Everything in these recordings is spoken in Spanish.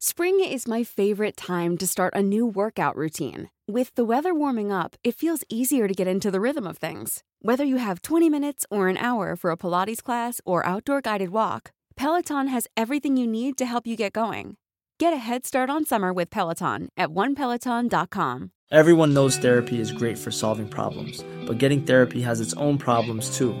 Spring is my favorite time to start a new workout routine. With the weather warming up, it feels easier to get into the rhythm of things. Whether you have 20 minutes or an hour for a Pilates class or outdoor guided walk, Peloton has everything you need to help you get going. Get a head start on summer with Peloton at onepeloton.com. Everyone knows therapy is great for solving problems, but getting therapy has its own problems too,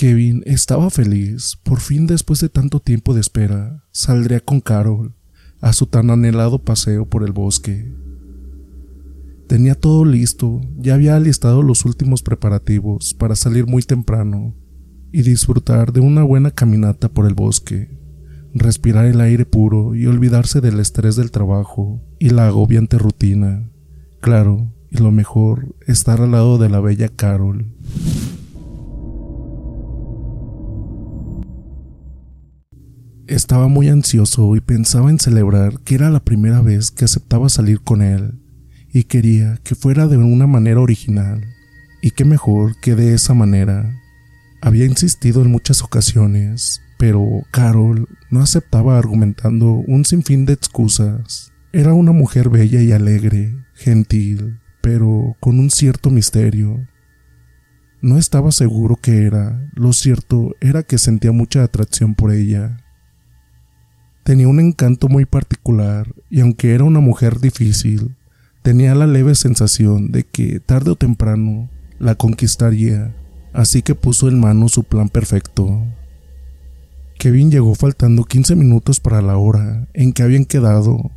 Kevin estaba feliz. Por fin, después de tanto tiempo de espera, saldría con Carol a su tan anhelado paseo por el bosque. Tenía todo listo, ya había alistado los últimos preparativos para salir muy temprano y disfrutar de una buena caminata por el bosque, respirar el aire puro y olvidarse del estrés del trabajo y la agobiante rutina. Claro, y lo mejor, estar al lado de la bella Carol. Estaba muy ansioso y pensaba en celebrar que era la primera vez que aceptaba salir con él y quería que fuera de una manera original. Y qué mejor que de esa manera. Había insistido en muchas ocasiones, pero Carol no aceptaba argumentando un sinfín de excusas. Era una mujer bella y alegre, gentil, pero con un cierto misterio. No estaba seguro que era, lo cierto era que sentía mucha atracción por ella. Tenía un encanto muy particular y aunque era una mujer difícil, tenía la leve sensación de que tarde o temprano la conquistaría así que puso en mano su plan perfecto. Kevin llegó faltando 15 minutos para la hora en que habían quedado,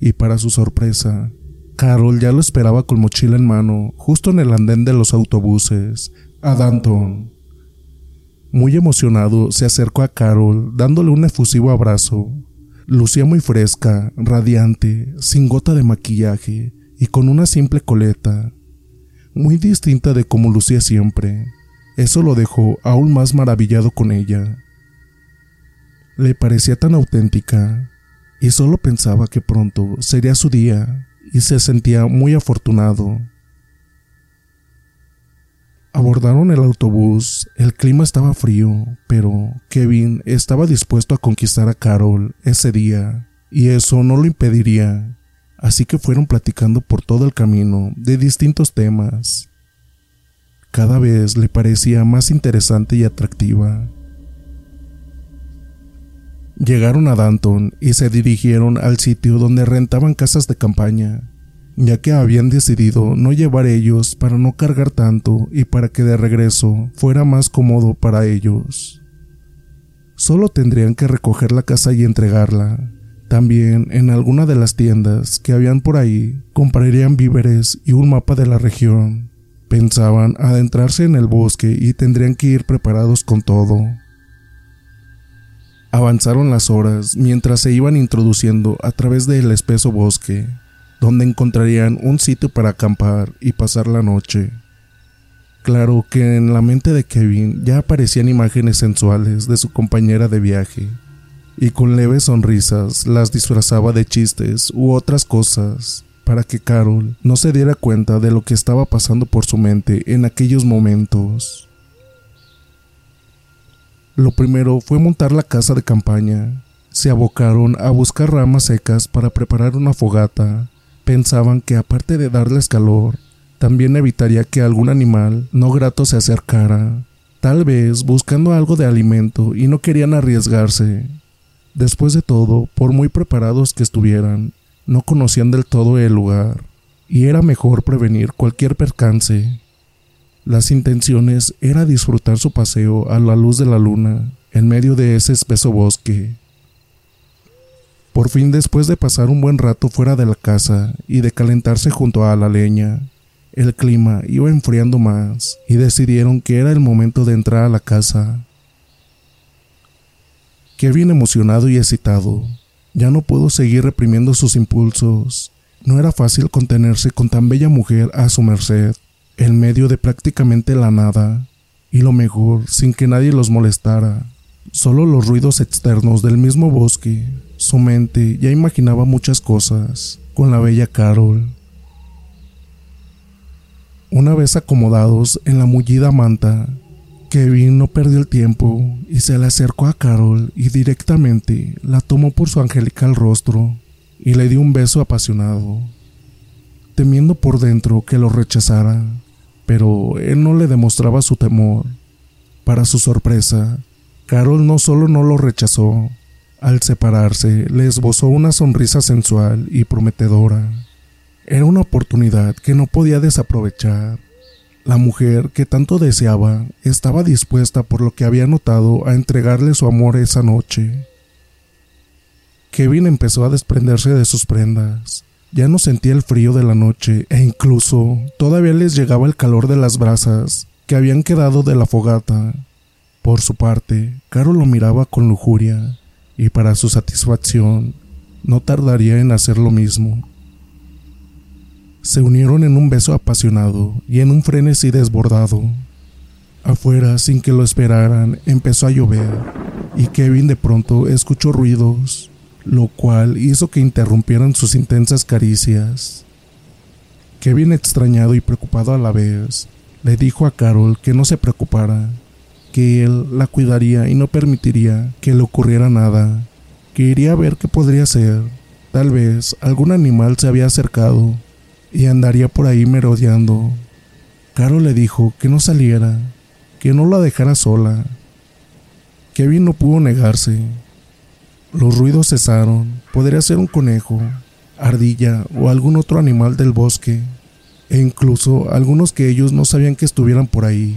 y para su sorpresa, Carol ya lo esperaba con mochila en mano, justo en el andén de los autobuses, a Danton. Muy emocionado, se acercó a Carol, dándole un efusivo abrazo. Lucía muy fresca, radiante, sin gota de maquillaje y con una simple coleta, muy distinta de como lucía siempre. Eso lo dejó aún más maravillado con ella. Le parecía tan auténtica y solo pensaba que pronto sería su día y se sentía muy afortunado. Abordaron el autobús, el clima estaba frío, pero Kevin estaba dispuesto a conquistar a Carol ese día, y eso no lo impediría, así que fueron platicando por todo el camino de distintos temas, cada vez le parecía más interesante y atractiva. Llegaron a Danton y se dirigieron al sitio donde rentaban casas de campaña, ya que habían decidido no llevar ellos para no cargar tanto y para que de regreso fuera más cómodo para ellos. Solo tendrían que recoger la casa y entregarla. También en alguna de las tiendas que habían por ahí comprarían víveres y un mapa de la región Pensaban adentrarse en el bosque y tendrían que ir preparados con todo. Avanzaron las horas mientras se iban introduciendo a través del espeso bosque, donde encontrarían un sitio para acampar y pasar la noche. Claro que en la mente de Kevin ya aparecían imágenes sensuales de su compañera de viaje, y con leves sonrisas las disfrazaba de chistes u otras cosas para que Carol no se diera cuenta de lo que estaba pasando por su mente en aquellos momentos. Lo primero fue montar la casa de campaña. Se abocaron a buscar ramas secas para preparar una fogata. Pensaban que aparte de darles calor, también evitaría que algún animal no grato se acercara, tal vez buscando algo de alimento y no querían arriesgarse. Después de todo, por muy preparados que estuvieran, no conocían del todo el lugar, y era mejor prevenir cualquier percance. Las intenciones era disfrutar su paseo a la luz de la luna, en medio de ese espeso bosque. Por fin, después de pasar un buen rato fuera de la casa y de calentarse junto a la leña, el clima iba enfriando más y decidieron que era el momento de entrar a la casa. Kevin emocionado y excitado Ya no pudo seguir reprimiendo sus impulsos. No era fácil contenerse con tan bella mujer a su merced, en medio de prácticamente la nada, y lo mejor, sin que nadie los molestara. Solo los ruidos externos del mismo bosque. Su mente ya imaginaba muchas cosas con la bella Carol. Una vez acomodados en la mullida manta, Kevin no perdió el tiempo y se le acercó a Carol y directamente la tomó por su angelical rostro y le dio un beso apasionado, temiendo por dentro que lo rechazara, pero él no le demostraba su temor. Para su sorpresa, Carol no solo no lo rechazó, al separarse le esbozó una sonrisa sensual y prometedora. Era una oportunidad que no podía desaprovechar. La mujer que tanto deseaba estaba dispuesta por lo que había notado a entregarle su amor esa noche. Kevin empezó a desprenderse de sus prendas. Ya no sentía el frío de la noche e incluso todavía les llegaba el calor de las brasas que habían quedado de la fogata. Por su parte, Carol lo miraba con lujuria y para su satisfacción no tardaría en hacer lo mismo. Se unieron en un beso apasionado y en un frenesí desbordado. Afuera, sin que lo esperaran, empezó a llover y Kevin de pronto escuchó ruidos lo cual hizo que interrumpieran sus intensas caricias. Kevin, extrañado y preocupado a la vez, le dijo a Carol que no se preocupara, que él la cuidaría y no permitiría que le ocurriera nada, que iría a ver qué podría ser. Tal vez algún animal se había acercado y andaría por ahí merodeando. Carol le dijo que no saliera, que no la dejara sola. Kevin no pudo negarse los ruidos cesaron. Podría ser un conejo, ardilla o algún otro animal del bosque, e incluso algunos que ellos no sabían que estuvieran por ahí.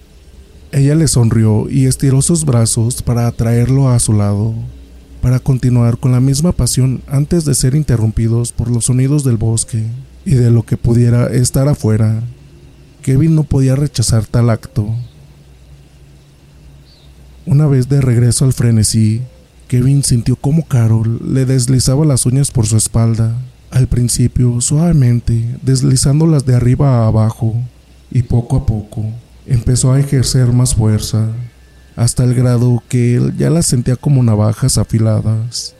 Ella le sonrió y estiró sus brazos para atraerlo a su lado, para continuar con la misma pasión antes de ser interrumpidos por los sonidos del bosque y de lo que pudiera estar afuera. Kevin no podía rechazar tal acto. Una vez de regreso al frenesí, Kevin sintió como Carol le deslizaba las uñas por su espalda, al principio suavemente, deslizándolas de arriba a abajo, y poco a poco empezó a ejercer más fuerza, hasta el grado que él ya las sentía como navajas afiladas.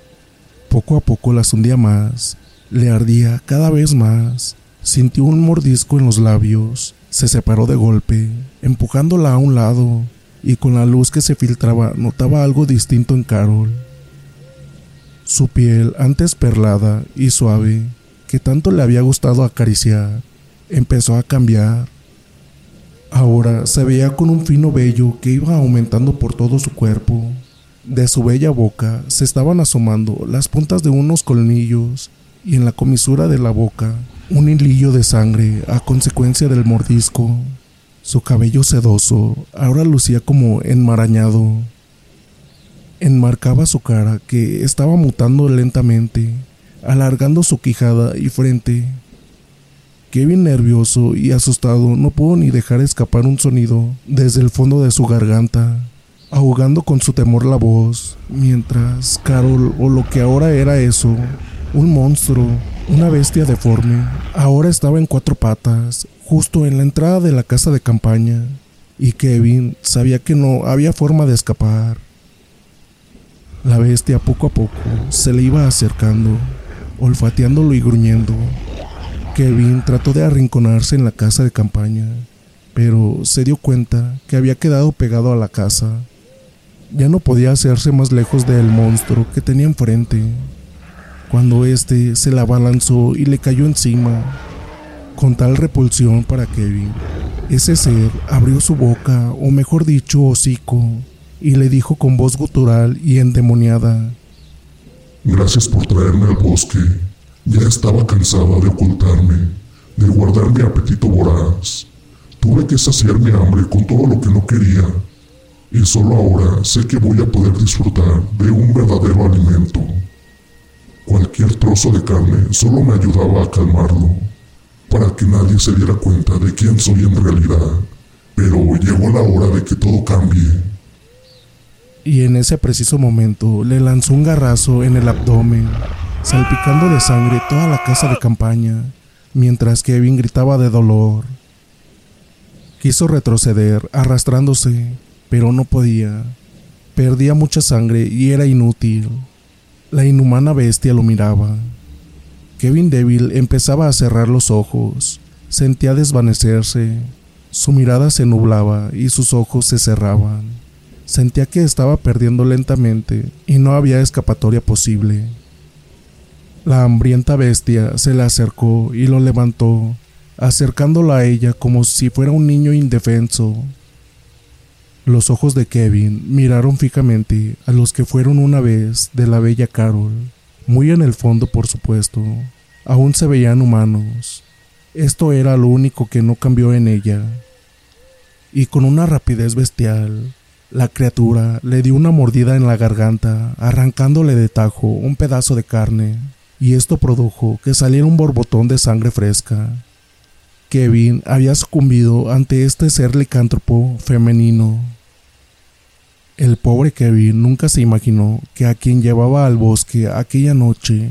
Poco a poco las hundía más, le ardía cada vez más, sintió un mordisco en los labios, se separó de golpe, empujándola a un lado, y con la luz que se filtraba notaba algo distinto en Carol. Su piel, antes perlada y suave, que tanto le había gustado acariciar, empezó a cambiar. Ahora se veía con un fino vello que iba aumentando por todo su cuerpo. De su bella boca se estaban asomando las puntas de unos colmillos y en la comisura de la boca un hilillo de sangre a consecuencia del mordisco. Su cabello sedoso ahora lucía como enmarañado. Enmarcaba su cara que estaba mutando lentamente, alargando su quijada y frente. Kevin, nervioso y asustado, no pudo ni dejar escapar un sonido desde el fondo de su garganta, ahogando con su temor la voz, mientras Carol, o lo que ahora era eso, un monstruo, una bestia deforme, ahora estaba en cuatro patas, justo en la entrada de la casa de campaña, y Kevin sabía que no había forma de escapar. La bestia poco a poco se le iba acercando, olfateándolo y gruñendo. Kevin trató de arrinconarse en la casa de campaña, pero se dio cuenta que había quedado pegado a la casa. Ya no podía hacerse más lejos del monstruo que tenía enfrente. Cuando éste se la abalanzó y le cayó encima, con tal repulsión para Kevin. Ese ser abrió su boca, o mejor dicho, hocico, y le dijo con voz gutural y endemoniada: Gracias por traerme al bosque. Ya estaba cansada de ocultarme, de guardar mi apetito voraz. Tuve que saciar mi hambre con todo lo que no quería. Y solo ahora sé que voy a poder disfrutar de un verdadero alimento. Cualquier trozo de carne solo me ayudaba a calmarlo para que nadie se diera cuenta de quién soy en realidad. Pero llegó la hora de que todo cambie. Y en ese preciso momento le lanzó un garrazo en el abdomen, salpicando de sangre toda la casa de campaña, mientras Kevin gritaba de dolor. Quiso retroceder, arrastrándose, pero no podía. Perdía mucha sangre y era inútil. La inhumana bestia lo miraba. Kevin débil empezaba a cerrar los ojos, sentía desvanecerse, su mirada se nublaba y sus ojos se cerraban. Sentía que estaba perdiendo lentamente y no había escapatoria posible. La hambrienta bestia se le acercó y lo levantó, acercándolo a ella como si fuera un niño indefenso. Los ojos de Kevin miraron fijamente a los que fueron una vez de la bella Carol. Muy en el fondo, por supuesto, aún se veían humanos. Esto era lo único que no cambió en ella. Y con una rapidez bestial, la criatura le dio una mordida en la garganta, arrancándole de tajo un pedazo de carne, y esto produjo que saliera un borbotón de sangre fresca. Kevin había sucumbido ante este ser licántropo femenino. El pobre Kevin nunca se imaginó que a quien llevaba al bosque aquella noche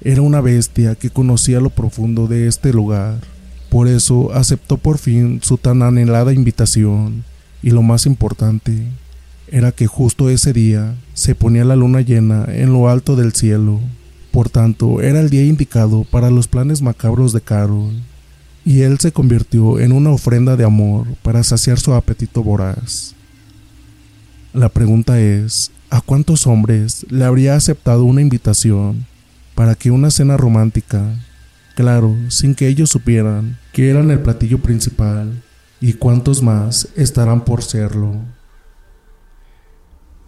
era una bestia que conocía lo profundo de este lugar. Por eso aceptó por fin su tan anhelada invitación. Y lo más importante era que justo ese día se ponía la luna llena en lo alto del cielo. Por tanto, era el día indicado para los planes macabros de Carol. Y él se convirtió en una ofrenda de amor para saciar su apetito voraz. La pregunta es, ¿a cuántos hombres le habría aceptado una invitación para que una cena romántica, claro, sin que ellos supieran que eran el platillo principal, y cuántos más estarán por serlo?